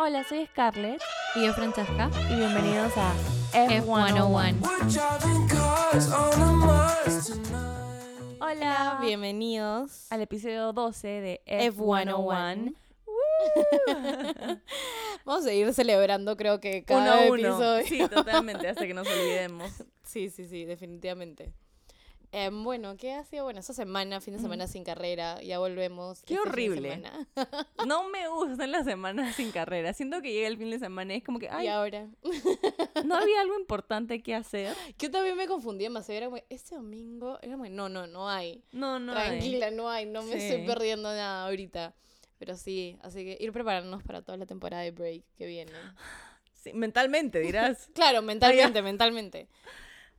Hola, soy Scarlett Y yo, Francesca. y bienvenidos a F101. Hola, Bienvenidos. al episodio 12 de F101. F101. Vamos a ir celebrando, creo que Uno cada a uno. episodio. Sí, totalmente, hasta que nos olvidemos. Sí, sí, sí, definitivamente. Em, bueno, ¿qué ha sido? Bueno, esta semana, fin de semana sin carrera, ya volvemos. Qué este horrible. No me gustan las semanas sin carrera. Siento que llega el fin de semana y es como que, Y ay, ahora. no había algo importante que hacer. Yo también me confundí demasiado. Era como, este domingo. Era como, no, no, no hay. No, no. hay. Tranquila, no hay. No me estoy Sí. perdiendo nada ahorita. Pero sí, así que ir preparándonos para toda la temporada de break que viene. Sí, mentalmente dirás. Claro, mentalmente, mentalmente.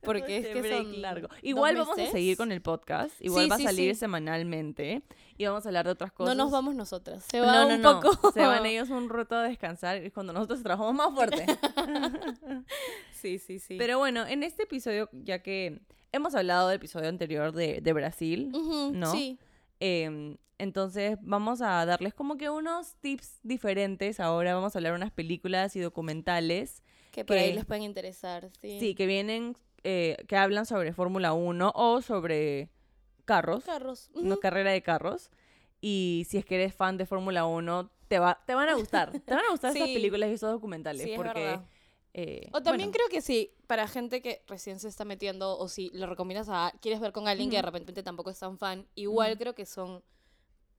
Porque es Este que son largo. Igual vamos a seguir con el podcast. Igual Sí, va a sí, salir sí. semanalmente. Y vamos a hablar de otras cosas. No nos vamos nosotras. Se va no, un no. poco. Se van ellos un rato a descansar. y es cuando nosotros trabajamos más fuerte. Sí, sí, sí. Pero bueno, en este episodio, ya que hemos hablado del episodio anterior de, de Brasil, ¿no? Sí. em, entonces vamos a darles como que unos tips diferentes. Ahora vamos a hablar de unas películas y documentales. Que por ahí les pueden interesar. Sí. Sí, que vienen, eh, que hablan sobre Fórmula 1 o sobre carros, Carros. Ujú. carrera de carros. Y si es que eres fan de Fórmula 1, te, va, te van a gustar. Te van a gustar esas Sí. películas y esos documentales. Sí, porque, eh, O también bueno, creo que sí, para gente que recién se está metiendo o si lo recomiendas a quieres ver con alguien que de repente tampoco es tan fan, igual creo que son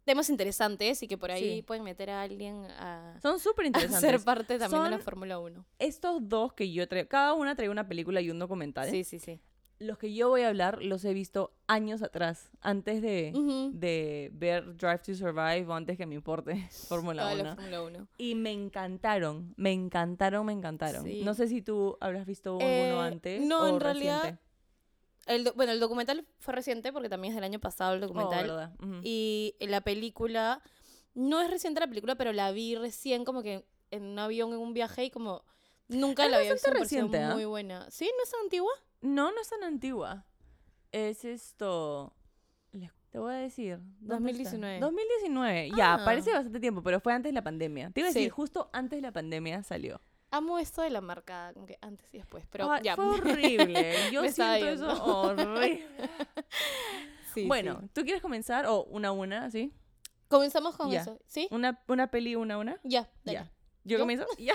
temas interesantes y que por ahí Sí. pueden meter a alguien a, son súper a interesantes. ser parte también de la Fórmula 1. Estos dos que yo traigo, cada una trae una película y un documental. Sí, sí, sí. Los que yo voy a hablar los he visto años atrás, antes de, de ver Drive to Survive o antes que me importe Fórmula Toda la 1. Fórmula 1. Y me encantaron, me encantaron, me encantaron. Sí. No sé si tú habrás visto alguno Eh, antes. no, o en realidad, reciente. El do- bueno, el documental fue reciente porque también es del año pasado el Oh, documental. y la película, no es reciente la película, pero la vi recién como que en un avión, en un viaje y como nunca Es la había visto. reciente, ¿ah? muy buena. ¿Sí? ¿No es tan antigua? No, no es tan antigua. Es esto. Te voy a decir. ¿dónde está? 2019. 2019. Ya, Ah. parece bastante tiempo, pero fue antes de la pandemia. Te iba a decir, Sí. justo antes de la pandemia salió. Amo esto de la marca, como que antes y después, pero ya. Fue horrible. Yo siento eso horrible. Sí, bueno, sí. ¿tú quieres comenzar? O una a una, ¿sí? Comenzamos con eso, ¿sí? Una, una peli, una a una. Ya, dale. Ya. ¿Yo, ¿Yo? comienzo? Ya.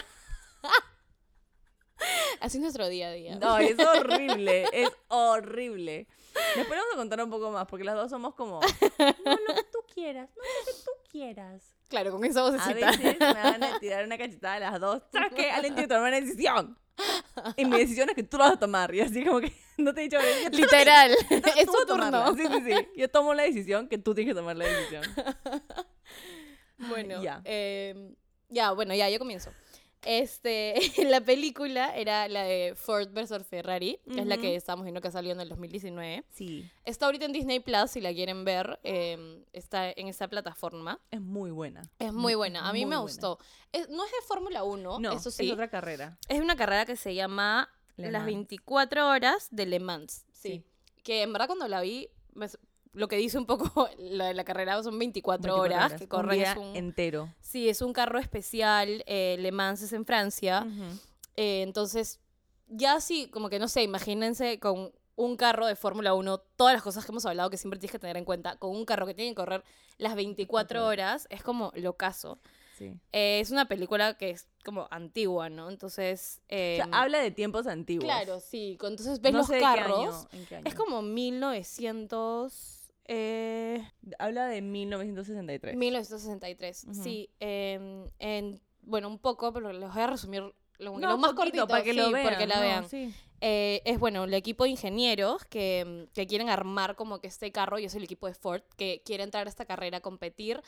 Así es nuestro día a día. No, es horrible. es horrible. Después vamos a contar un poco más, porque las dos somos como. No, lo que tú quieras. No, lo que tú quieras. Claro, con esa A vocecita. veces me van a tirar una cachetada a las dos. ¿Sabes qué? Alguien tiene que tomar una decisión. Y mi decisión es que tú la vas a tomar. Y así como que no te he dicho. "Yo te- Literal. tú es tu a tomarla". turno. Sí, sí, sí. Yo tomo la decisión que tú tienes que tomar la decisión. Bueno, Ya. em, ya, bueno, ya, yo comienzo. Este, la película era la de Ford versus Ferrari, que es la que estamos viendo que salió en el 2019. Sí. Está ahorita en Disney Plus, si la quieren ver, em, está en esa plataforma. Es muy buena. Es muy buena, a mí muy me buena. gustó. Es- no es de Fórmula 1, No, eso sí. es otra carrera. Es una carrera que se llama Las Mans. 24 horas de Le Mans. Sí. Sí. Que en verdad cuando la vi, me- lo que dice un poco la, la carrera son 24, 24 horas, horas, que un corren. día es un- entero. Sí, es un carro especial, eh, Le Mans es en Francia. Eh, entonces, ya sí, como que no sé, imagínense con un carro de Fórmula 1, todas las cosas que hemos hablado que siempre tienes que tener en cuenta, con un carro que tiene que correr las 24 horas, es como lo caso. Sí. Eh, es una película que es como antigua, ¿no? Entonces, O sea, em, habla de tiempos antiguos. claro, sí, entonces ves No los sé de qué carros, año- en qué año. es como 1900... eh, Habla de 1963. 1963, Ujú. sí. em, en, bueno, un poco, pero les voy a resumir lo, No, lo más cortito para que lo vean. porque la no, vean. sí. Eh, es bueno, el equipo de ingenieros que, que quieren armar como que este carro, y es el equipo de Ford, que quiere entrar a esta carrera a competir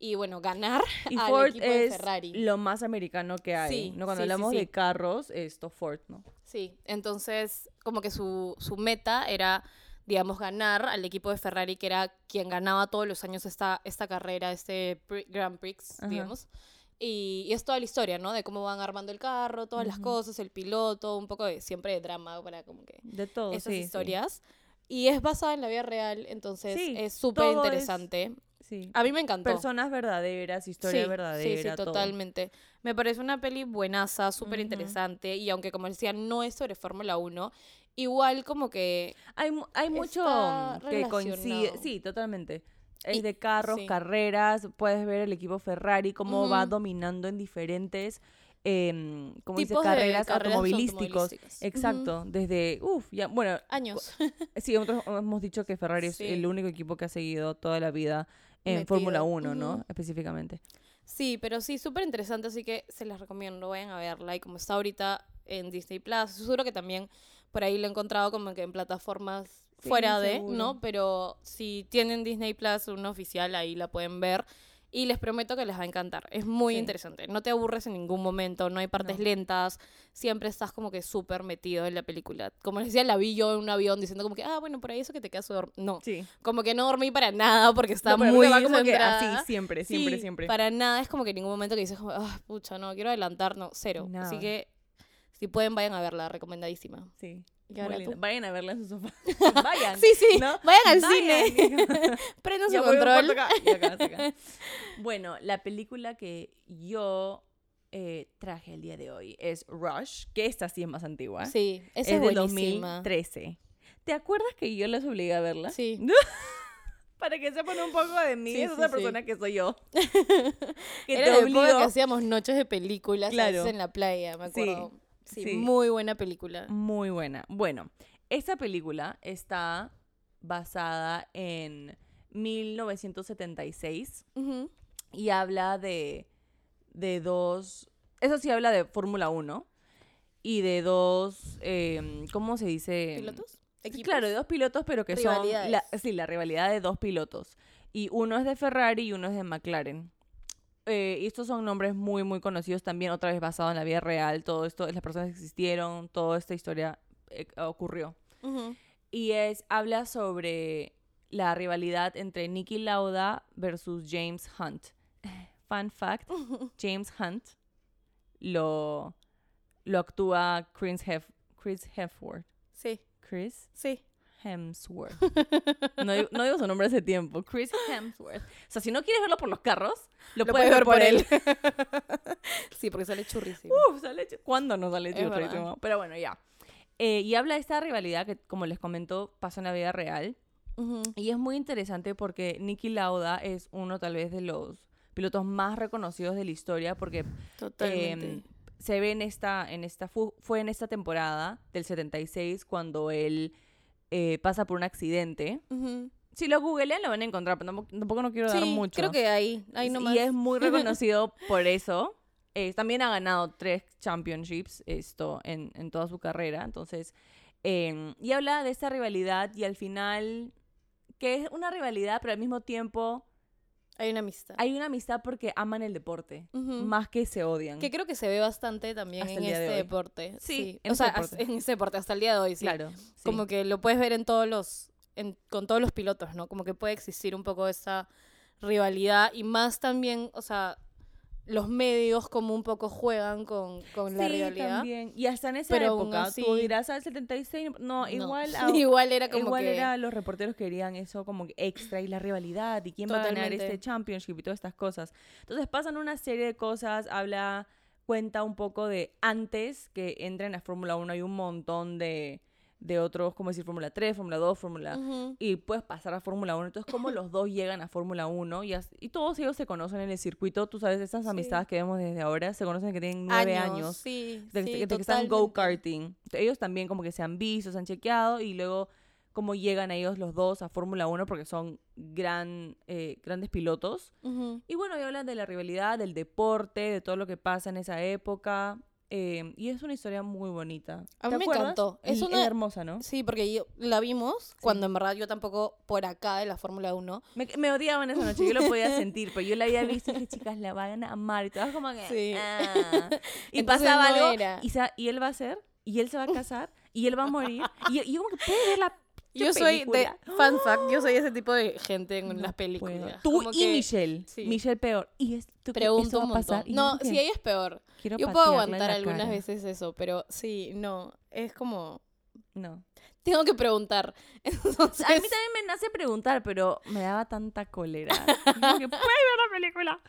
y bueno, ganar Y al Ford equipo de es Ferrari. lo más americano que hay. Sí, ¿no? Cuando sí, hablamos sí. de carros, esto Ford, ¿no? Sí, entonces como que su, su meta era, digamos, ganar al equipo de Ferrari, que era quien ganaba todos los años esta, esta carrera, este Grand Prix, Ajá. digamos. Y, y es toda la historia, ¿no? De cómo van armando el carro, todas las Ujú. cosas, el piloto, un poco de siempre de drama para como que De todo, esas sí, sí. historias. Y es basada en la vida real, entonces Sí, es súper es- interesante. sí. A mí me encantó. Personas verdaderas, historia sí, verdadera. Sí, sí, todo. totalmente. Me parece una peli buenaza, súper interesante. Y aunque, como decía, no es sobre Fórmula 1, igual como que. Hay, hay mucho mm, que coincide. Sí, totalmente. Es Y- de carros, sí. carreras, puedes ver el equipo Ferrari, cómo va dominando en diferentes, em, como dice, de carreras, automovilísticos. Exacto, desde, uff, ya, bueno, Años. sí, nosotros hemos dicho que Ferrari Sí. es el único equipo que ha seguido toda la vida en. Fórmula 1, ¿no? Específicamente. Sí, pero sí, súper interesante, así que se les recomiendo, vayan a verla. Y como está ahorita en Disney Plus, seguro que también por ahí lo he encontrado como que en plataformas Sí, fuera de, seguro. ¿no? Pero si tienen Disney Plus, una oficial, ahí la pueden ver. Y les prometo que les va a encantar. Es muy Sí. interesante. No te aburres en ningún momento, no hay partes No. lentas. Siempre estás como que súper metido en la película. Como les decía, la vi yo en un avión diciendo como que, ah, bueno, por ahí eso que te quedas dormido. No, Sí. como que no dormí para nada porque estaba No, muy va como que así, siempre, siempre, Sí, siempre. Para nada es como que en ningún momento que dices, ah, pucha, no, quiero adelantar, no, cero. Así que si pueden, vayan a verla, recomendadísima. Sí. Y muy ahora linda. tú. Vayan a verla en su sofá. Vayan. Sí, sí, ¿no? vayan al Vayan. cine. Prendan su control. acá, acá, acá. Bueno, la película que yo eh, traje el día de hoy es Rush, que esta sí es más antigua. Sí, esa es buenísima. 2013. ¿Te acuerdas que yo les obligué a verla? Sí. Para que sepan un poco de mí, Sí, es sí, persona que soy yo. que Era te obligo. que hacíamos noches de películas Claro. en la playa, me Sí, acuerdo. Sí, sí. muy buena película. Muy buena. Bueno, esta película está basada en 1976 Ujú. y habla de, de dos, eso sí habla de Fórmula 1 y de dos, eh, ¿cómo se dice? ¿Pilotos? Claro, de dos pilotos, pero que son, la, sí, la rivalidad de dos pilotos. Y uno es de Ferrari y uno es de McLaren. Eh, y estos son nombres muy, muy conocidos también, otra vez basado en la vida real. Todo esto, las personas existieron, toda esta historia eh, ocurrió. Y es, habla sobre la rivalidad entre Nicky Lauda versus James Hunt. Fun fact, James Hunt lo, lo actúa Chris, Hef, Chris Hemsworth. Sí, Chris sí. Hemsworth. No, digo- no digo su nombre hace tiempo. Chris Hemsworth. O sea, si no quieres verlo por los carros, lo, Lo puedes ver por él. sí, porque sale churrísimo. Uf, sale ch- ¿Cuándo no sale churrísimo? Pero bueno, ya. Eh, y habla de esta rivalidad que, como les comentó, pasó en la vida real. Ujú. Y es muy interesante porque Nicky Lauda es uno tal vez de los pilotos más reconocidos de la historia porque Totalmente. em, se ve en esta, en esta fu- fue en esta temporada del 76 cuando él eh, pasa por un accidente. Si lo googlean lo van a encontrar, pero tampoco, tampoco no quiero dar Sí, mucho. creo que ahí, ahí nomás. Y es muy reconocido por eso. Eh, también ha ganado tres championships esto en, en toda su carrera. Entonces, eh, y habla de esta rivalidad y al final, que es una rivalidad, pero al mismo tiempo Hay una amistad. hay una amistad porque aman el deporte, más que se odian. Que creo que se ve bastante también Hasta en de este deporte. Sí, Sí, en o este sea, deporte. en este deporte hasta el día de hoy, sí. Claro. sí. Como que lo puedes ver en todos los, en- con todos los pilotos, ¿no? Como que puede existir un poco esa rivalidad y más también, o sea, los medios como un poco juegan con, con la Sí, rivalidad. también. Y hasta en esa Pero época, así- tú dirás al 76, no, No. igual a- igual era como Igual que... era los reporteros querían eso como extra y la rivalidad y quién va a ganar este championship y todas estas cosas. Entonces pasan una serie de cosas, habla, cuenta un poco de antes que entren a Fórmula 1 hay un montón de, de otros, como decir Fórmula 3, Fórmula 2, Fórmula... Ujú. Y puedes pasar a Fórmula 1. Entonces, cómo los dos llegan a Fórmula 1 y, as- y todos ellos se conocen en el circuito. Tú sabes, estas Sí. amistades que vemos desde ahora se conocen que tienen nueve años Sí, de, sí, de que están go-karting. Ellos también como que se han visto, se han chequeado y luego cómo llegan ellos los dos a Fórmula 1 porque son gran, eh, grandes pilotos. Y bueno, y hablan de la rivalidad, del deporte, de todo lo que pasa en esa época. Eh, y es una historia muy bonita. A ¿Te mí me acuerdas? encantó. Es Y una- hermosa, ¿no? Sí, porque yo, la vimos cuando en verdad yo tampoco por acá de la Fórmula 1. Me, me odiaban esa noche, yo lo podía sentir, pero yo la había visto y dije, chicas, la van a amar. Y todas como que... Sí. "Ah". Y Entonces pasaba no algo era. y, sa- y él va a ser, y él se va a casar, y él va a morir. Y, y yo como que puedo ver la Yo soy de, fun fact, yo soy ese tipo de gente en No las puedo. películas. Tú Como y que Michelle. sí. Michelle peor. Y es, ¿tú crees que Pregunto un montón. No, si ella es peor. quiero Yo puedo aguantar algunas cara. veces eso, pero sí, no. Es como. No. Tengo que preguntar. Entonces, A mí también me nace preguntar, pero me daba tanta cólera. Como que, ¿puedes ver la película?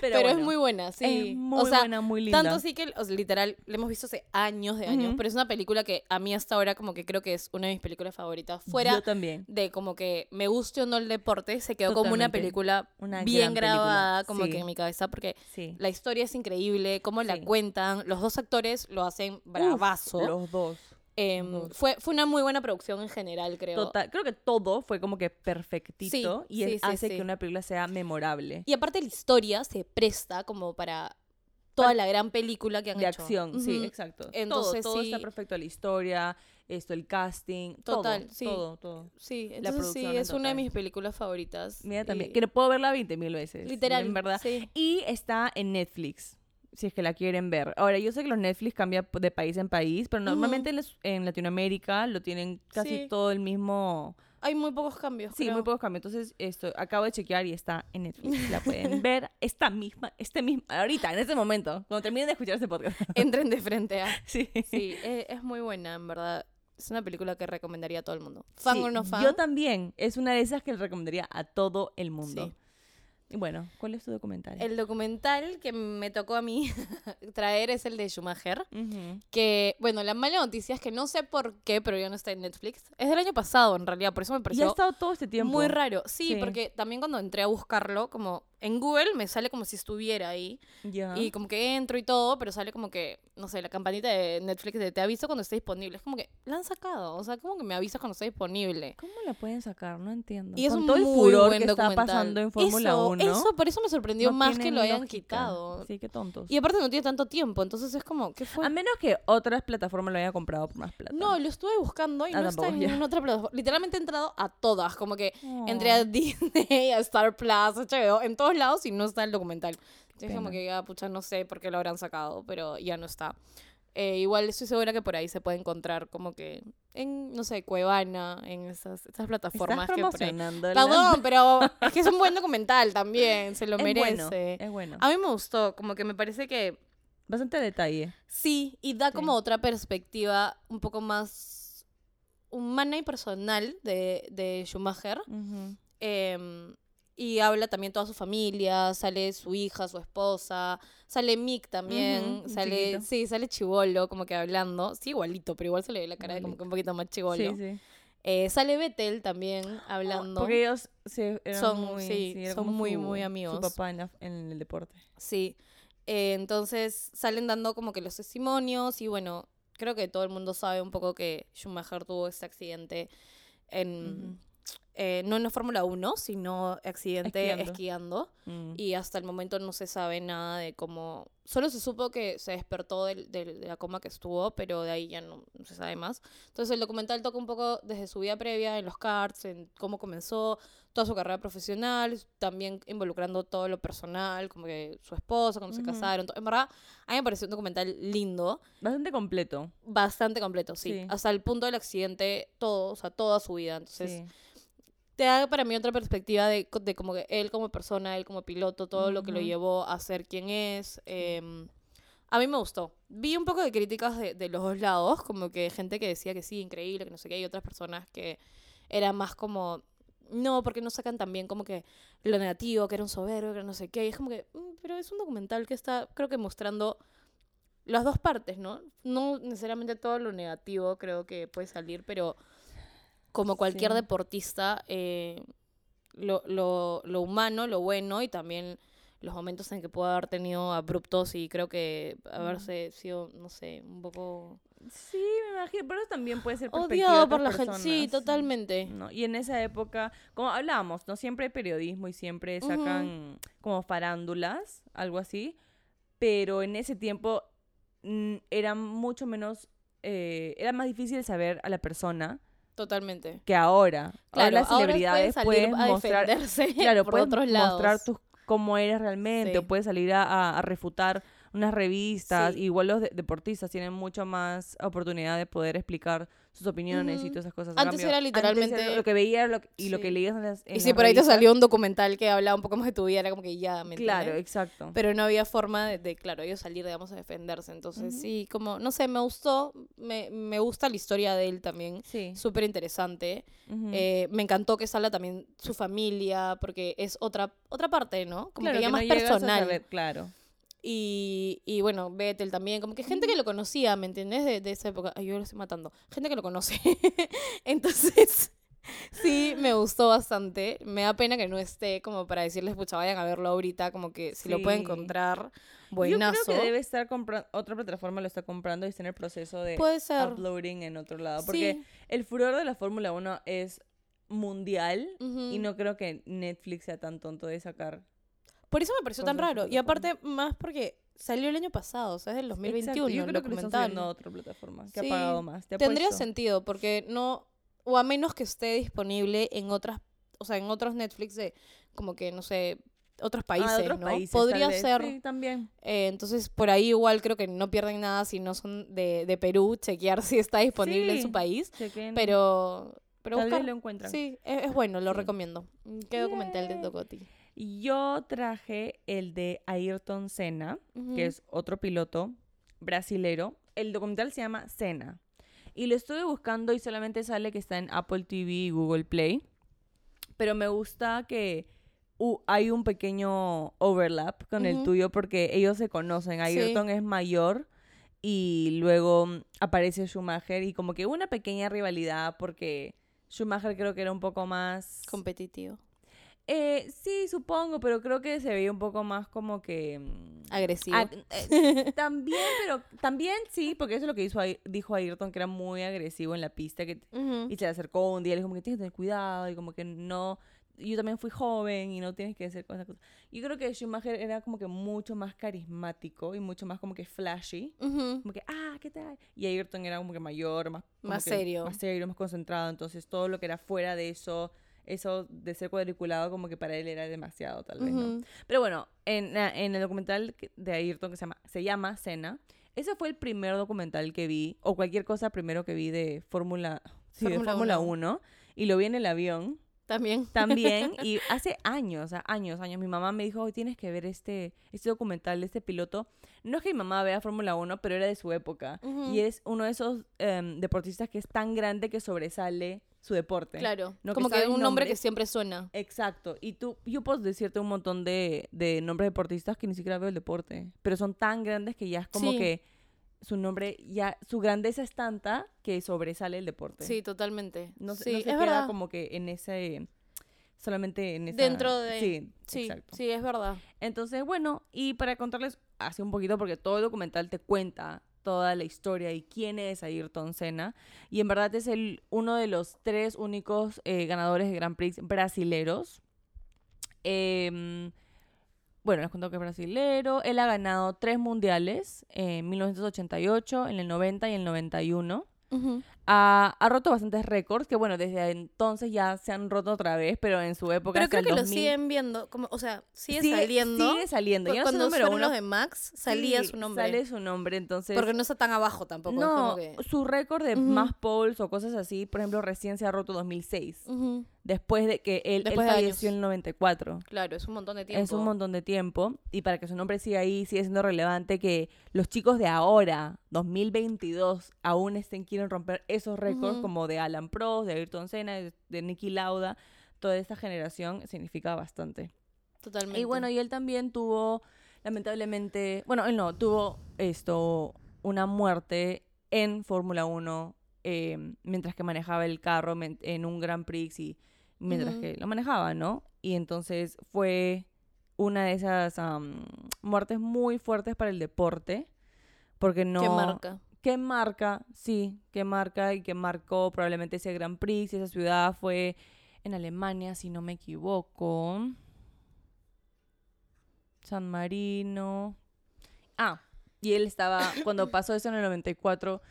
pero es bueno, muy buena, sí. Es muy o sea, buena, muy linda. tanto sí que, o sea, literal, la hemos visto hace años de años, pero es una película que a mí hasta ahora como que creo que es una de mis películas favoritas. Fuera Yo también. de como que me guste o no el deporte, se quedó como una película Una bien película, grabada, como sí. que en mi cabeza, porque Sí. la historia es increíble, cómo la cuentan, los dos actores lo hacen Uf, bravazo. los dos. Em, fue, fue una muy buena producción en general, creo. Total, creo que todo fue como que perfectito y sí, hace sí. que una película sea memorable. Y aparte la historia se presta como para toda la gran película que han de hecho. acción, sí, exacto. Entonces, todo, todo está perfecto, la historia, esto, el casting, Total, todo, sí. todo, todo. Sí, La sí, es una de mis películas favoritas. Mira también, Y- que puedo verla 20 mil veces. Literal, En verdad. sí. Y está en Netflix, si es que la quieren ver. Ahora, yo sé que los Netflix cambian p- de país en país, pero normalmente en les- en Latinoamérica lo tienen casi Sí. todo el mismo... Hay muy pocos cambios. Sí, muy creo. pocos cambios. Entonces, esto, acabo de chequear y está en Netflix. La pueden ver esta misma, este mismo, ahorita, en este momento, cuando terminen de escuchar este podcast. Entren de frente a. Sí. Sí, e- es, muy buena, en verdad. Es una película que recomendaría a todo el mundo. Fan Sí, o no fan. Yo también. Es una de esas que le recomendaría a todo el mundo. Sí. Bueno, ¿cuál es tu documental? El documental que me tocó a mí traer es el de Schumacher. Que, bueno, la mala noticia es que no sé por qué, pero ya no está en Netflix. Es del año pasado, en realidad, por eso me Y ha pareció estado todo este tiempo. muy raro. Sí, Sí. porque también cuando entré a buscarlo, como en Google me sale como si estuviera ahí. Ya. Y como que entro y todo, pero sale como que, no sé, la campanita de Netflix de te aviso cuando esté disponible. Es como que la han sacado. O sea, como que me avisas cuando esté disponible. ¿Cómo la pueden sacar? No entiendo. Y es Con un todo el furor que está pasando en Fórmula Eso, 1. Eso, por eso me sorprendió no más que lo hayan lógica. quitado. Sí, qué tontos. Y aparte no tiene tanto tiempo, entonces es como, ¿qué fue? A menos que otras plataformas lo hayan comprado por más plata. No, lo estuve buscando y Ah, no está en ninguna otra plataforma. Literalmente he entrado a todas, como que entré Oh. a Disney, a Star Plus, a HBO, en todos lados y no está el documental. Entonces como que ya, pucha, no sé por qué lo habrán sacado, pero ya no está. Eh, igual estoy segura que por ahí se puede encontrar como que en, no sé, Cuevana, en esas, esas plataformas Estás que por ahí... promocionando. Perdón, pero es que es un buen documental también, se lo es merece. bueno. Es bueno. A mí me gustó, como que me parece que Bastante detalle. Sí, y da Sí. como otra perspectiva un poco más humana y personal de, de Schumacher. Ujú. Em, y habla también toda su familia, sale su hija, su esposa, sale Mick también, sale, chiquito. sí, sale Chivolo, como que hablando, sí, igualito, pero igual se le ve la cara de como que un poquito más Chivolo. Sí, sí. Eh, sale Vettel también hablando. Porque ellos eran Son- muy, sí, son muy, su- muy Su amigos. papá en, la- en el deporte. Sí. Eh, entonces salen dando como que los testimonios y bueno, creo que todo el mundo sabe un poco que Schumacher tuvo este accidente en, eh, no en la Fórmula 1, sino accidente Esquiando. esquiando. Mm. Y hasta el momento no se sabe nada de cómo... Solo se supo que se despertó del- del- de la coma que estuvo, pero de ahí ya no, no se sabe más. Entonces el documental toca un poco desde su vida previa en los karts, en cómo comenzó, toda su carrera profesional, también involucrando todo lo personal, como que su esposa, cuando Ujú. se casaron. En verdad, a mí me pareció un documental lindo, Bastante completo. bastante completo, sí. Sí. Hasta el punto del accidente, todo, o sea, toda su vida. Entonces, sí. Te da para mí otra perspectiva de, co- de como que él como persona, él como piloto, todo lo que lo llevó a ser quien es. em, a mí me gustó. Vi un poco de críticas de, de los dos lados, como que gente que decía que sí, increíble, que no sé qué, y otras personas que eran más como, no, porque no sacan también como que lo negativo, que era un soberbio, que no sé qué, y es como que, "Mm, pero es un documental que está, creo que mostrando las dos partes, ¿no? No necesariamente todo lo negativo creo que puede salir, pero como cualquier Sí. deportista, eh, lo, lo, lo humano, lo bueno y también los momentos en que puede haber tenido abruptos y creo que haberse sido, no sé, un poco Sí, me imagino. Pero eso también puede ser de odiado por la otras gente. Sí, personas. totalmente. ¿no? Y en esa época, como hablábamos, ¿no? Siempre hay periodismo y siempre sacan como farándulas, algo así. Pero en ese tiempo mm, era mucho menos, eh, era más difícil saber a la persona Totalmente. que ahora. Claro, las ahora celebridades pueden salir a mostrar, defenderse claro, por mostrar tus, cómo eres realmente, Sí. o puedes salir a, a- a refutar unas revistas. Sí. Igual los de- deportistas tienen mucho más oportunidad de poder explicar sus opiniones y todas esas cosas. Antes cambio, era literalmente- lo- lo que veía lo que- y lo que leías en las en Y si por ahí te revistas, salió un documental que hablaba un poco más de tu vida, era como que ya, ¿me Claro, entiendes? exacto. Pero no había forma de, de, claro, ellos salir, digamos, a defenderse. Entonces, sí, como, no sé, me gustó, me, me gusta la historia de él también. Sí. Súper interesante. Eh, me encantó que salga también su familia, porque es otra, otra parte, ¿no? Como Claro, que ya que más no personal. saber, claro. Y, y bueno, Bethel también, como que gente que lo conocía, ¿me entiendes? De, de esa época. Ay, yo lo estoy matando. Gente que lo conoce. Entonces, sí, me gustó bastante. Me da pena que no esté como para decirles, pucha, vayan a verlo ahorita, como que si lo pueden encontrar, Yo buenazo. creo que debe estar comprando, otra plataforma lo está comprando y está en el proceso de Puede ser. uploading en otro lado. Porque Sí. el furor de la Fórmula 1 es mundial y no creo que Netflix sea tan tonto de sacar. Por eso me pareció tan de raro. Y aparte, más porque salió el año pasado, o sea, es del 2021, Exacto, Yo el creo que lo están otra plataforma que Sí. ha pagado más. Te Tendría sentido, porque no, o a menos que esté disponible en otras, o sea, en otros Netflix de, como que, no sé, otros países, Ah, de otros ¿no? países, Podría ser. Sí, también. Eh, entonces, por ahí igual creo que no pierden nada si no son de, de Perú, chequear si está disponible en su país. Chequen, Pero, pero tal vez buscar. lo encuentran. Sí, es, es bueno, lo recomiendo. ¿Qué documental te Yay. tocó a ti? Yo traje el de Ayrton Senna, que es otro piloto brasilero. El documental se llama Senna. Y lo estuve buscando y solamente sale que está en Apple TV y Google Play. Pero me gusta que uh, hay un pequeño overlap con el tuyo porque ellos se conocen. Sí. Ayrton es mayor y luego mm, aparece Schumacher y como que hubo una pequeña rivalidad porque Schumacher creo que era un poco más... competitivo. Eh, sí, supongo, pero creo que se veía un poco más como que... mm, Agresivo. ag- eh, también, pero también sí, porque eso es lo que hizo, dijo Ayrton, que era muy agresivo en la pista, que y se le acercó un día y le dijo como que tienes que tener cuidado y como que no... Yo también fui joven y no tienes que hacer cosas. cosas. Yo creo que Schumacher era como que mucho más carismático y mucho más como que flashy. Como que, ah, ¿qué tal? Y Ayrton era como que mayor, más, Más serio. Más serio, más concentrado. Entonces todo lo que era fuera de eso, eso de ser cuadriculado, como que para él era demasiado, tal vez. Pero bueno, en, la- en el documental de Ayrton que se llama, se llama Cena, ese fue el primer documental que vi, o cualquier cosa primero que vi de Fórmula sí, Fórmula Fórmula uno. 1, y lo vi en el avión También. también, y hace años, sea, años, años, mi mamá me dijo, "Hoy tienes que ver este, este documental de este piloto. No es que mi mamá vea Fórmula 1, pero era de su época, y es uno de esos em, deportistas que es tan grande que sobresale su deporte. Claro. No, como que un nombre que siempre suena. Exacto. Y tú, yo puedo decirte un montón de, de nombres de deportistas que ni siquiera veo el deporte. Pero son tan grandes que ya es como Sí. que su nombre, ya, su grandeza es tanta que sobresale el deporte. Sí, totalmente. No, se- sí, no se es queda verdad. como que en ese, solamente en esa... Dentro de- Sí, Sí, exacto. sí, es verdad. Entonces, bueno, y para contarles así un poquito, porque todo el documental te cuenta toda la historia y quién es Ayrton Senna. Y en verdad es el, uno de los tres únicos eh, ganadores de Grand Prix brasileros. Em, bueno, les cuento que es brasilero. Él ha ganado tres mundiales en 1988, en el 90 y el 91. Ha, ha roto bastantes récords, que bueno, desde entonces ya se han roto otra vez, pero en su época Pero hasta creo que lo 2000 siguen viendo, como, o sea, sigue, sigue- saliendo. Sigue saliendo. Ya no Cuando número uno. de Max, salía Sí, su nombre. Sale su nombre, entonces. Porque no está tan abajo tampoco. es no, como que- su récord de Ujú. más polls o cosas así, por ejemplo, recién se ha roto 2006. Ujú, Después de que él, él falleció en el 94. Claro, es un montón de tiempo. Es un montón de tiempo. Y para que su nombre siga ahí, sigue siendo relevante que los chicos de ahora, 2022, aún estén quieren romper esos récords como de Alan Prost, de Ayrton Senna, de, de Nicky Lauda. Toda esta generación significa bastante. Totalmente. Y bueno, y él también tuvo, lamentablemente, bueno, él no, tuvo esto, una muerte en Fórmula 1 eh, mientras que manejaba el carro en un Grand Prix y mientras que lo manejaba, ¿no? Y entonces fue una de esas am, muertes muy fuertes para el deporte, porque no... ¿Qué marca? ¿Qué marca? Sí, qué marca y que marcó probablemente ese Grand Prix, esa ciudad fue en Alemania, si no me equivoco. San Marino. Ah, y él estaba, cuando pasó eso en el 94,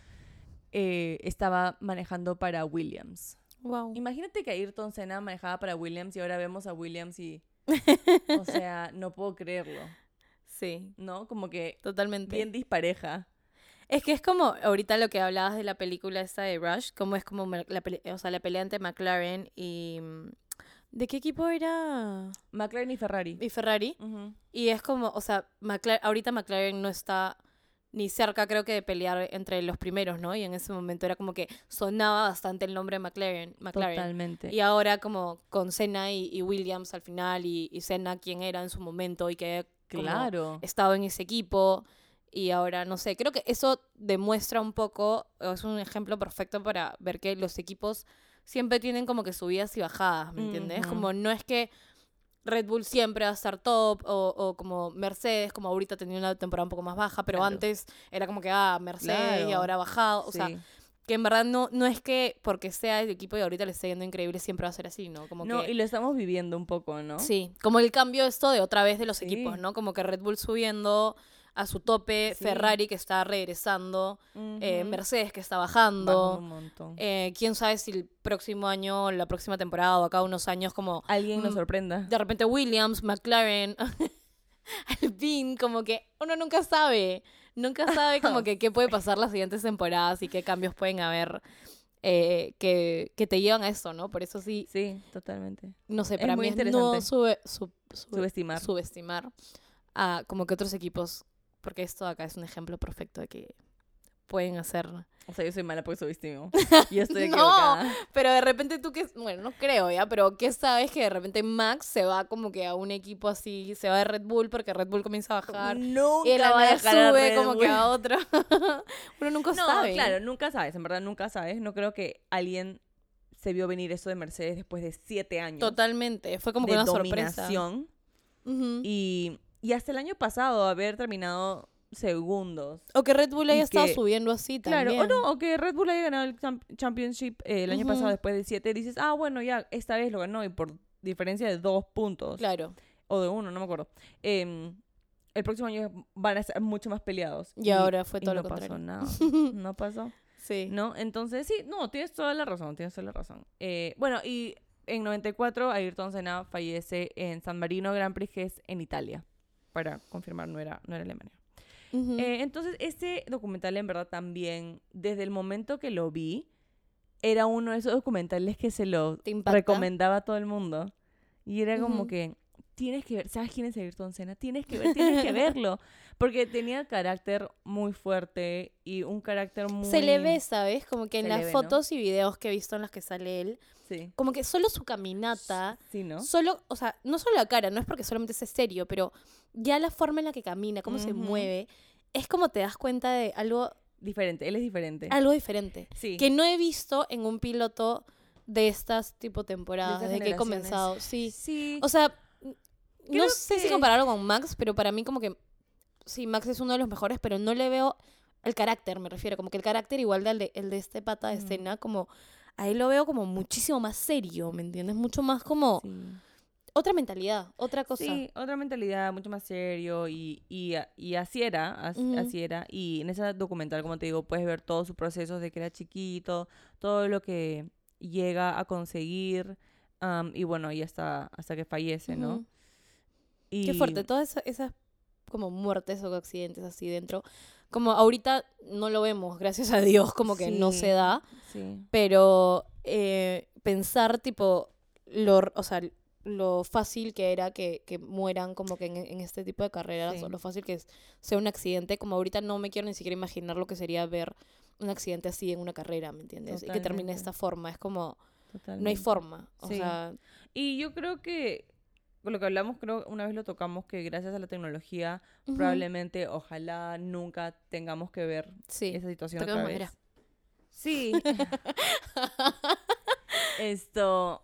eh, estaba manejando para Williams. Wow. Imagínate que Ayrton Senna manejaba para Williams y ahora vemos a Williams y... O sea, no puedo creerlo, Sí, ¿no? Como que totalmente. bien dispareja. Es que es como ahorita lo que hablabas de la película esta de Rush, como es como la, o sea, la pelea entre McLaren y... mm, ¿De qué equipo era? McLaren y Ferrari. Y Ferrari. Y es como, o sea, McLaren, ahorita McLaren no está ni cerca, creo que, de pelear entre los primeros, ¿no? Y en ese momento era como que sonaba bastante el nombre de McLaren. McLaren. Totalmente. Y ahora como con Senna y, y Williams al final y, y Senna quien era en su momento y que claro. estaba en ese equipo y ahora no sé, creo que eso demuestra un poco, es un ejemplo perfecto para ver que los equipos siempre tienen como que subidas y bajadas, ¿me entiendes? Como no es que Red Bull siempre va a estar top o, o como Mercedes, como ahorita tenía una temporada un poco más baja, pero Claro. antes era como que, ah, Mercedes y ahora ha bajado, o sea, que en verdad no, no es que porque sea el equipo y ahorita le esté yendo increíble siempre va a ser así, ¿no? Como no, que... y lo estamos viviendo un poco, ¿no? Sí, como el cambio esto de otra vez de los Sí. equipos, ¿no? Como que Red Bull subiendo a su tope, Sí. Ferrari que está regresando, eh. Mercedes que está Bajando bajando. un montón. eh, Quién sabe si el próximo año, la próxima temporada o acá unos años, como Alguien nos mm, sorprenda. de repente Williams, McLaren, Alpine, como que uno nunca sabe. Nunca sabe como que qué puede pasar las siguientes temporadas y qué cambios pueden haber eh, que, que te llevan a eso, ¿no? Por eso sí, Sí, totalmente. no sé, Es para muy mí es no sube, sub- sube- Subestimar. subestimar a como que otros equipos, porque esto acá es un ejemplo perfecto de que pueden hacer. O sea, yo soy mala porque subestimo. Yo estoy No. equivocada. Pero de repente tú que, bueno, no creo ya, pero ¿qué sabes que de repente Max se va como que a un equipo así, se va de Red Bull porque Red Bull comienza a bajar Nunca y va a sube como que a otro? Uno nunca No, sabe. claro, nunca sabes. En verdad, nunca sabes. No creo que alguien se vio venir eso de Mercedes después de siete años. Totalmente, fue como que una sorpresa. dominación. Ujú. Y, y hasta el año pasado haber terminado segundos. O que Red Bull y haya estado subiendo así Claro, también. o no, o que Red Bull haya ganado el champ- Championship eh, el año pasado después de siete, dices, ah, bueno, ya, esta vez lo ganó y por diferencia de dos puntos, Claro. o de uno, no me acuerdo. Em, el próximo año van a ser mucho más peleados. Y ahora fue y todo no lo pasó contrario. nada. No pasó. Sí. ¿No? Entonces, sí, no, tienes toda la razón, tienes toda la razón. Eh, bueno, y en 94 Ayrton Senna fallece en San Marino Grand Prix, que es en Italia. Para confirmar, no era, no era Alemania. Ujú. Eh, entonces, este documental en verdad también, desde el momento que lo vi, era uno de esos documentales que se lo recomendaba a todo el mundo. Y era como Ujú. que, tienes que ver, ¿sabes quién es Ayrton Senna? Tienes que ver, tienes que verlo. Porque tenía carácter muy fuerte y un carácter muy... Se le ve, ¿sabes? Como que en las ve, ¿no? fotos y videos que he visto en las que sale él, Sí. como que solo su caminata, Sí, ¿no? solo, o sea, no solo la cara, no es porque solamente sea serio, pero ya la forma en la que camina, cómo se mueve, es como te das cuenta de algo, Diferente, él es diferente. algo diferente. Sí. Que no he visto en un piloto de estas tipo temporadas, desde que he comenzado. Sí. Sí. O sea, no Creo sé si compararlo con Max, pero para mí como que sí, Max es uno de los mejores, pero no le veo el carácter, me refiero, como que el carácter igual del de, el de este pata de Mm. escena, como a él lo veo como muchísimo más serio, ¿me entiendes? Mucho más como Sí. Otra mentalidad, otra cosa. Sí, otra mentalidad, mucho más serio y, y, y así era, as- Ujú. así era. Y en ese documental, como te digo, puedes ver todos sus procesos de que era chiquito, todo lo que llega a conseguir am, y bueno, y hasta, hasta que fallece, ¿no? Y, Qué fuerte, todas esa- esas como muertes o accidentes así dentro. Como ahorita no lo vemos, gracias a Dios, como que no se da. Sí, pero eh, pensar tipo lo, o sea, lo fácil que era que, que mueran como que en, en este tipo de carreras Sí. o lo fácil que es, sea un accidente como ahorita no me quiero ni siquiera imaginar lo que sería ver un accidente así en una carrera ¿me entiendes? y que termine de esta forma es como no hay forma o Sí. sea Y yo creo que con lo que hablamos, creo una vez lo tocamos, que gracias a la tecnología, probablemente, ojalá nunca tengamos que ver sí esa situación otra vez. Sí. Esto,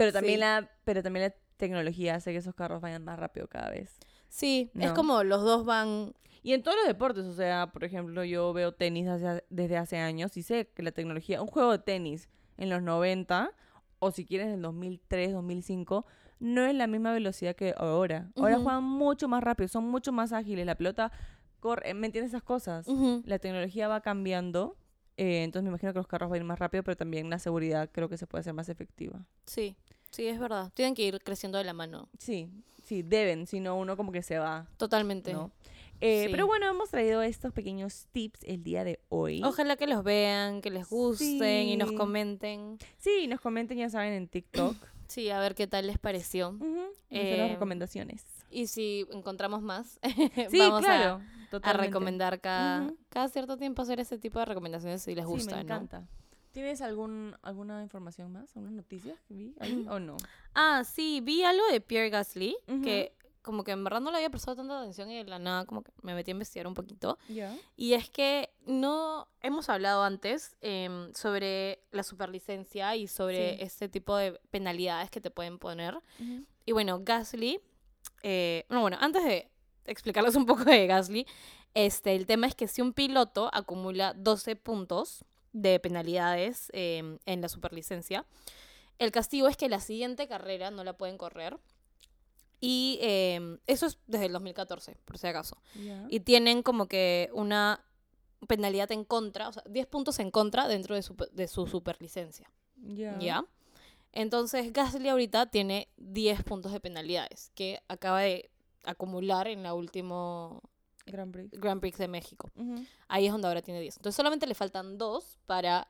pero también Sí. la, pero también la tecnología hace que esos carros vayan más rápido cada vez. sí es como los dos van Y en todos los deportes, o sea, por ejemplo, yo veo tenis desde hace años y sé que la tecnología, un juego de tenis en los 90 o si quieres en el 2003, 2005, no es la misma velocidad que ahora. Ahora juegan mucho más rápido, son mucho más ágiles, la pelota corre, ¿me entiendes esas cosas? la tecnología va cambiando, eh, entonces me imagino que los carros van a ir más rápido, pero también la seguridad creo que se puede hacer más efectiva. sí sí es verdad tienen que ir creciendo de la mano Sí, sí, deben, si no uno como que se va, totalmente ¿no? Eh, Sí. Pero bueno, hemos traído estos pequeños tips el día de hoy. Ojalá que los vean, que les gusten y nos Sí. comenten. Sí, nos comenten, ya saben, en TikTok. Sí, a ver qué tal les pareció. Ujú, nuestras Eh, recomendaciones. Y si encontramos más, Sí, vamos a- claro. a, totalmente. recomendar cada, Ujú. cada cierto tiempo hacer ese tipo de recomendaciones si les Sí, gusta, me ¿no? ¿Tienes algún, alguna información más? ¿Alguna noticia que vi o no? Ah, sí, vi algo de Pierre Gasly, que como que en verdad no le había prestado tanta atención y de la nada como que me metí a investigar un poquito. Ya. Y es que no hemos hablado antes em, sobre la superlicencia y sobre Sí. este tipo de penalidades que te pueden poner. Y bueno, Gasly, eh, no, bueno, antes de explicarles un poco de Gasly, este, el tema es que si un piloto acumula 12 puntos de penalidades em, en la superlicencia, el castigo es que la siguiente carrera no la pueden correr. Y em, eso es desde el 2014, por si acaso. Y tienen como que una penalidad en contra, o sea, 10 puntos en contra dentro de su, de su superlicencia. Ya. ¿Ya? Entonces, Gasly ahorita tiene 10 puntos de penalidades que acaba de acumular en la último Grand Prix. Grand Prix de México. Ujú. Ahí es donde ahora tiene 10. Entonces, solamente le faltan dos para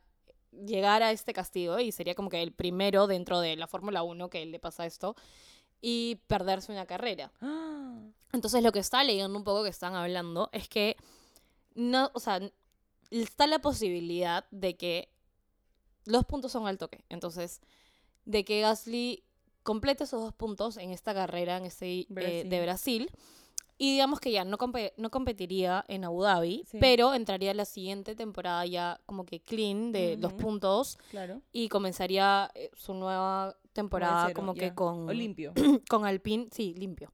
llegar a este castigo y sería como que el primero dentro de la Fórmula 1 que le pasa esto y perderse una carrera. Ah, Entonces lo que estaba leyendo un poco que están hablando es que no, o sea, está la posibilidad de que los puntos son al toque. Entonces, de que Gasly complete esos dos puntos en esta carrera en este, eh, de Brasil. Y digamos que ya no, no competiría en Abu Dhabi, Sí. pero entraría la siguiente temporada ya como que clean de los Ujú. puntos claro. y comenzaría eh, su nueva temporada cero, como que con, O limpio. con Alpine, sí, limpio.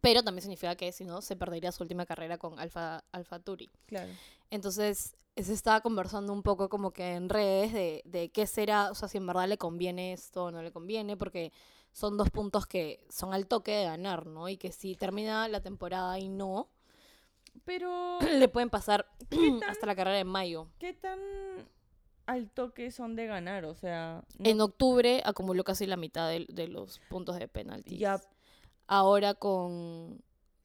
Pero también significa que si no, se perdería su última carrera con Alfa, Alfa Turi. Claro. Entonces, se estaba conversando un poco como que en redes de, de qué será, o sea, si en verdad le conviene esto o no le conviene, porque son dos puntos que son al toque de ganar, ¿no? Y que si termina la temporada y no, Pero, le pueden pasar tan- hasta la carrera de mayo. ¿qué tan al toque son de ganar? O sea, no- En octubre acumuló casi la mitad de, de los puntos de penalti. Ya. Ahora con,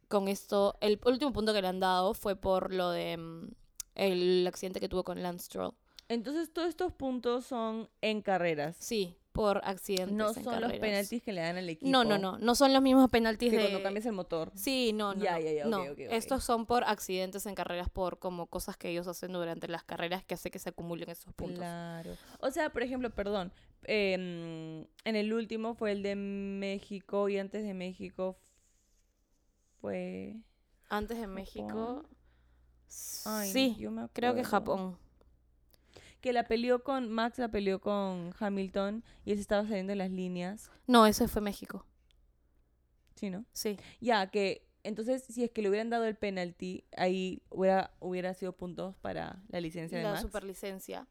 con esto, el último punto que le han dado fue por lo de mm, el accidente que tuvo con Lance Stroll. entonces todos estos puntos son en carreras. Sí, por accidentes. No en son los penaltis que le dan al equipo. No, no, no. No son los mismos penaltis Que de. cuando cambias el motor. Sí, no, no. Ya, ya, ya, no. Estos son por accidentes en carreras, por como cosas que ellos hacen durante las carreras que hace que se acumulen esos puntos. Claro. O sea, por ejemplo, perdón, em, en el último fue el de México y antes de México fue... Antes de México. Ay, sí, yo me creo que. Japón. Que la peleó con, Max la peleó con Hamilton y él se estaba saliendo de las líneas. No, ese fue México. Sí, ¿no? Sí. Ya, que entonces si es que le hubieran dado el penalti, ahí hubiera, hubiera sido puntos para la licencia de La Max. superlicencia.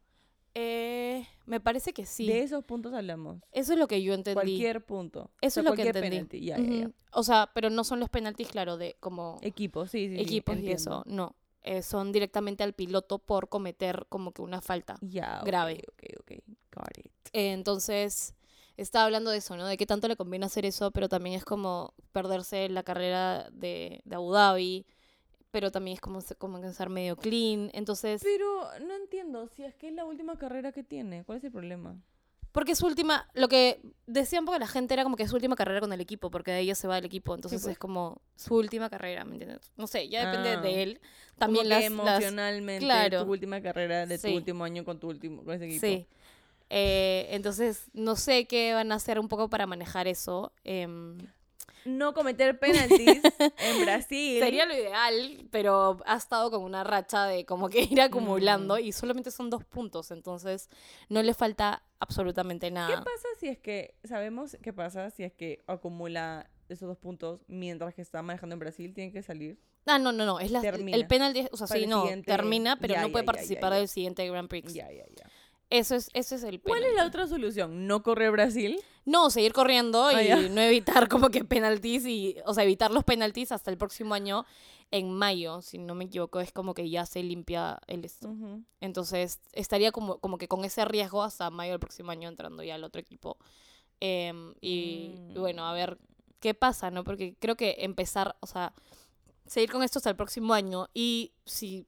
Eh, me parece que sí. De esos puntos hablamos. Eso es lo que yo entendí. Cualquier punto. Eso O sea, es lo que entendí. penalti. Ya, ya, ya. Ujú. O sea, pero no son los penaltis, claro, de como Equipos, sí, sí. sí, equipos y entiendo. eso. No. Eh, son directamente al piloto por cometer como que una falta. Ya, ok, grave. Ok, ok, got it. Eh, entonces, estaba hablando de eso, ¿no? De qué tanto le conviene hacer eso, pero también es como perderse la carrera de, de Abu Dhabi, pero también es como se- comenzar medio clean. Entonces, Pero no entiendo, si es que es la última carrera que tiene, ¿cuál es el problema? Porque su última, lo que decía un poco la gente era como que es su última carrera con el equipo, porque de ella se va el equipo, entonces pues. es como su última carrera, ¿me entiendes? No sé, ya depende Ah. de él. También las, las, emocionalmente claro. tu última carrera de Sí. tu último año con tu último con ese equipo. Sí. Eh, entonces, no sé qué van a hacer un poco para manejar eso. em, No cometer penaltis en Brasil. Sería lo ideal, pero ha estado con una racha de como que ir acumulando Mm. y solamente son dos puntos, entonces no le falta absolutamente ¿Qué nada. pasa si es que sabemos qué pasa si es que acumula esos dos puntos mientras que está manejando en Brasil tiene que salir? Ah, no, no, no, es la, Termina. el penalti, o sea, sí, no, termina, pero ya, no puede ya, participar ya. del siguiente Grand Prix. Ya, ya, ya. Eso es, ese es el ¿Cuál es la penalti. otra solución? ¿No correr Brasil? No, seguir corriendo Ah, y no evitar como que penaltis y, o sea, evitar los penaltis hasta el próximo año en mayo, si no me equivoco, es como que ya se limpia el esto. Entonces, estaría como, como que con ese riesgo hasta mayo del próximo año entrando ya al otro equipo. Em, y, y bueno, a ver qué pasa, ¿no? Porque creo que empezar, o sea, seguir con esto hasta el próximo año y si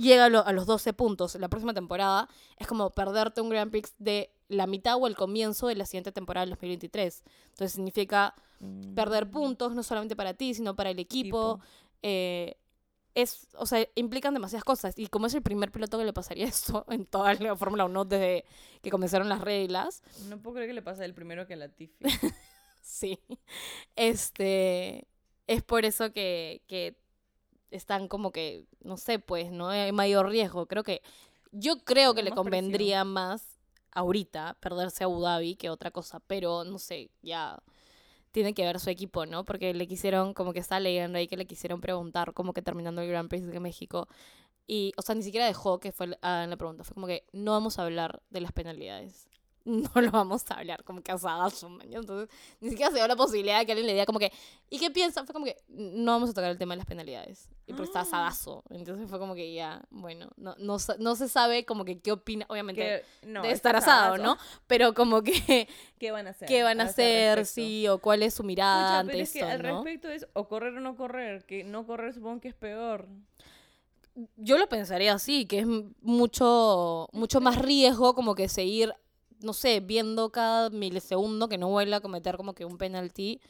llega a, lo- a los 12 puntos la próxima temporada, es como perderte un Grand Prix de la mitad o el comienzo de la siguiente temporada del 2023. Entonces significa perder Mm, puntos, no solamente para ti, sino para el equipo. equipo. eh, es, o sea, implican demasiadas cosas. Y como es el primer piloto que le pasaría esto en toda la Fórmula 1 desde que comenzaron las reglas, No puedo creer que le pase el primero que a Latifi. sí. Este. Es por eso que, que están como que, no sé, pues, ¿no? Hay mayor riesgo. Creo que. Yo creo que le convendría más ahorita perderse a Abu Dhabi que otra cosa. Pero no sé, ya tiene que ver su equipo, ¿no? Porque le quisieron, como que está leyendo ahí que le quisieron preguntar, como que terminando el Grand Prix de México. Y, o sea, ni siquiera dejó que fue la la pregunta. Fue como que no vamos a hablar de las penalidades. No lo vamos a hablar, como man. Entonces, ni siquiera se dio la posibilidad de que alguien le diga como que, ¿y qué piensa? Fue como que, no vamos a tocar el tema de las penalidades. Y porque está Ah. asadazo. Entonces fue como que ya, bueno, no, no, no se sabe como que qué opina, obviamente. Que, no, es estar asado. ¿no? Pero como que, ¿Qué van a hacer? ¿qué van a hacer? Sí, o cuál es su mirada Pucha, ante pero es que al ¿no? respecto es o correr o no correr, que no correr supongo que es peor. Yo lo pensaría así, que es mucho, mucho más riesgo como que seguir, no sé, viendo cada milisegundo que no vuelva a cometer como que un penalti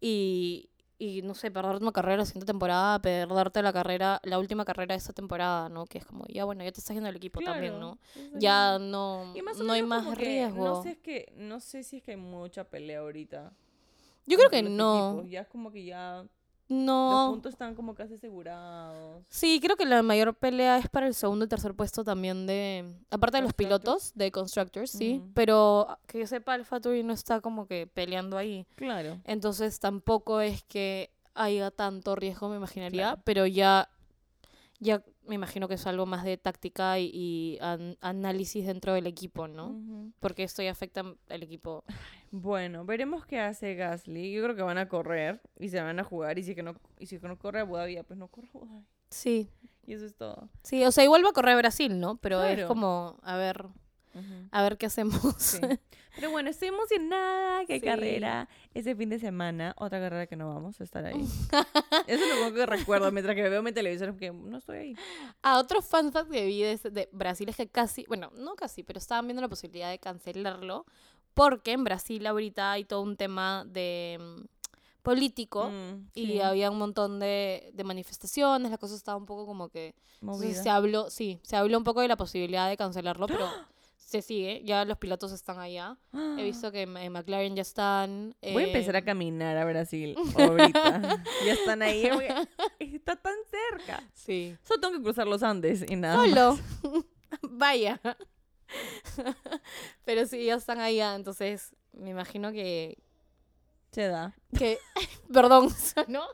y, y no sé, perderte una carrera la siguiente temporada, perderte la carrera, la última carrera de esta temporada, ¿no? Que es como, ya bueno, ya te estás yendo el equipo también, ¿no? Ya no, Y más o no hay más riesgo. No sé, es que, no sé si es que hay mucha pelea ahorita. Yo creo que no. equipos, Ya es como que ya No. los puntos están como casi asegurados. Sí, creo que la mayor pelea es para el segundo y tercer puesto también de... Aparte de los pilotos, de Constructors, sí. Pero que yo sepa, AlphaTauri no está como que peleando ahí. Claro. Entonces tampoco es que haya tanto riesgo, me imaginaría. Claro. Pero ya, ya me imagino que es algo más de táctica y, y an- análisis dentro del equipo, ¿no? Porque esto ya afecta al equipo. Bueno, veremos qué hace Gasly. Yo creo que van a correr y se van a jugar. Y si es que no, y si es que no corre Abu Dhabi, pues no corre Abu Dhabi. Sí, Y eso es todo. sí. O sea, igual va a correr Brasil, ¿no? Pero es como, a ver, A ver qué hacemos. Sí. Pero bueno, estoy emocionada. Qué Sí. carrera. Ese fin de semana, otra carrera que no vamos a estar ahí. Eso es lo único que recuerdo mientras que veo mi televisor, porque no estoy ahí. Ah, otro fun fact que vi de, Brasil es que casi, bueno, no casi, pero estaban viendo la posibilidad de cancelarlo porque en Brasil ahorita hay todo un tema de mm, político Mm, y sí, había un montón de, de manifestaciones, la cosa estaba un poco como que... movida. se habló, sí, se habló un poco de la posibilidad de cancelarlo, pero se sigue, ya los pilotos están allá. He visto que en en McLaren ya están. Voy a empezar a eh, caminar a Brasil ahorita. ya están ahí. Está tan cerca. Sí. Solo tengo que cruzar los Andes y nada. más. Solo. Vaya. Pero sí, ya están allá, entonces me imagino que. Se da. que perdón, ¿no?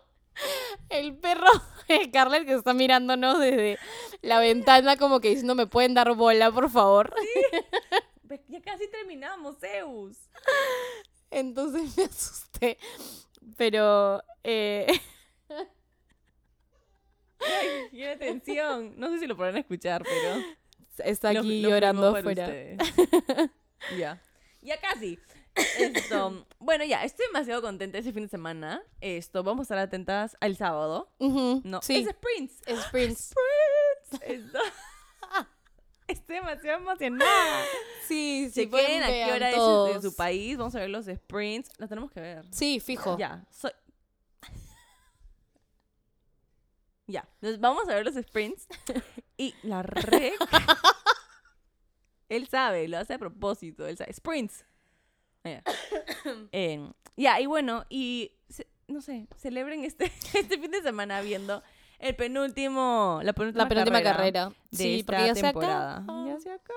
El perro de Scarlett que está mirándonos desde la ventana, como que diciendo: ¿Me pueden dar bola, por favor? Ve- Ya casi terminamos, Zeus. Entonces me asusté. Pero. Eh, Ay, tiene atención. No sé si lo podrán escuchar, pero. está aquí lo llorando afuera. ya. Ya casi. Esto. Bueno, ya, estoy demasiado contenta ese fin de semana. Esto, vamos a estar atentas al sábado. No, Sí, es Sprints. es Prince. Esto. Estoy demasiado emocionada. Sí, Si sí, quieren a qué hora es en todos. su país, vamos a ver los sprints. Los tenemos que ver. Sí, fijo. Ya, soy... Ya, entonces vamos a ver los sprints. Y la rec... él sabe, lo hace a propósito. Él sabe. Sprints. Ah, Ya, Em, ya, y bueno, y no sé, celebren este, este fin de semana viendo el penúltimo, la penúltima, La penúltima carrera carrera. de sí, esta porque ya temporada. se acaba. Ya se acabó.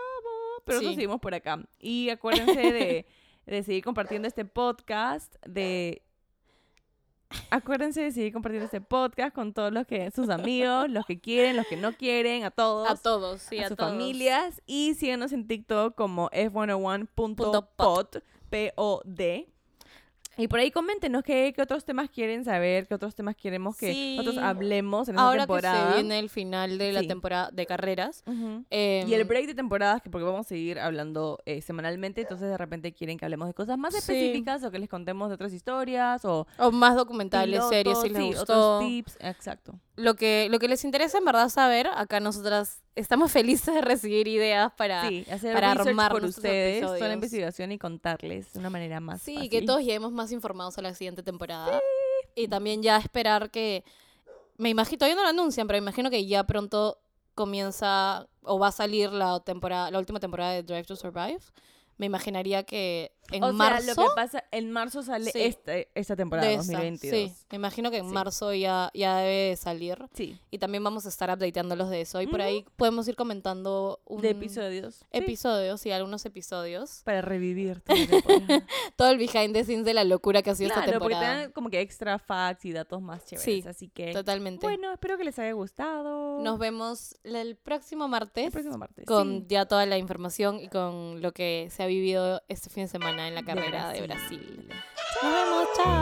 Pero nosotros Sí. seguimos por acá. Y acuérdense de, de seguir compartiendo este podcast, de... Acuérdense de seguir compartiendo este podcast con todos los que, sus amigos, los que quieren, los que no quieren, a todos, A todos, sí, a, a, sus todos. familias. Y síganos en TikTok como f101.pod, P-O-D. Y por ahí coméntenos qué, qué otros temas quieren saber, qué otros temas queremos que Sí. nosotros hablemos en esta Ahora temporada. que se viene el final de la Sí. temporada de carreras. Em, Y el break de temporadas, que porque vamos a seguir hablando eh, semanalmente, entonces de repente quieren que hablemos de cosas más Sí. específicas o que les contemos de otras historias o O más documentales, series, si les gustó. otros tips, exacto. Lo que, lo que les interesa en verdad saber, acá nosotras estamos felices de recibir ideas para... Sí, hacer para armar por ustedes, toda la investigación y contarles de una manera más Sí, fácil. que todos lleguemos más informados a la siguiente temporada. Y también ya esperar que... Me imagino, todavía no lo anuncian, pero me imagino que ya pronto comienza o va a salir la temporada, la última temporada de Drive to Survive. Me imaginaría que en o sea, marzo... lo que pasa, en marzo sale Sí. este, esta temporada, de esta, 2022. Sí, me imagino que en Sí. marzo ya, ya debe salir. Sí, Y también vamos a estar updateándolos de eso. Y por ahí podemos ir comentando un de episodios. sí, episodios y algunos episodios. para revivir toda la temporada. Todo el behind the scenes de la locura que ha sido esta claro, porque te temporada. dan como que extra facts y datos más chéveres. Sí, así que, Totalmente. bueno, espero que les haya gustado. Nos vemos el próximo martes el próximo martes. con sí. ya toda la información y con lo que se ha vivido este fin de semana en la carrera. De Brasil. Nos vemos, chao.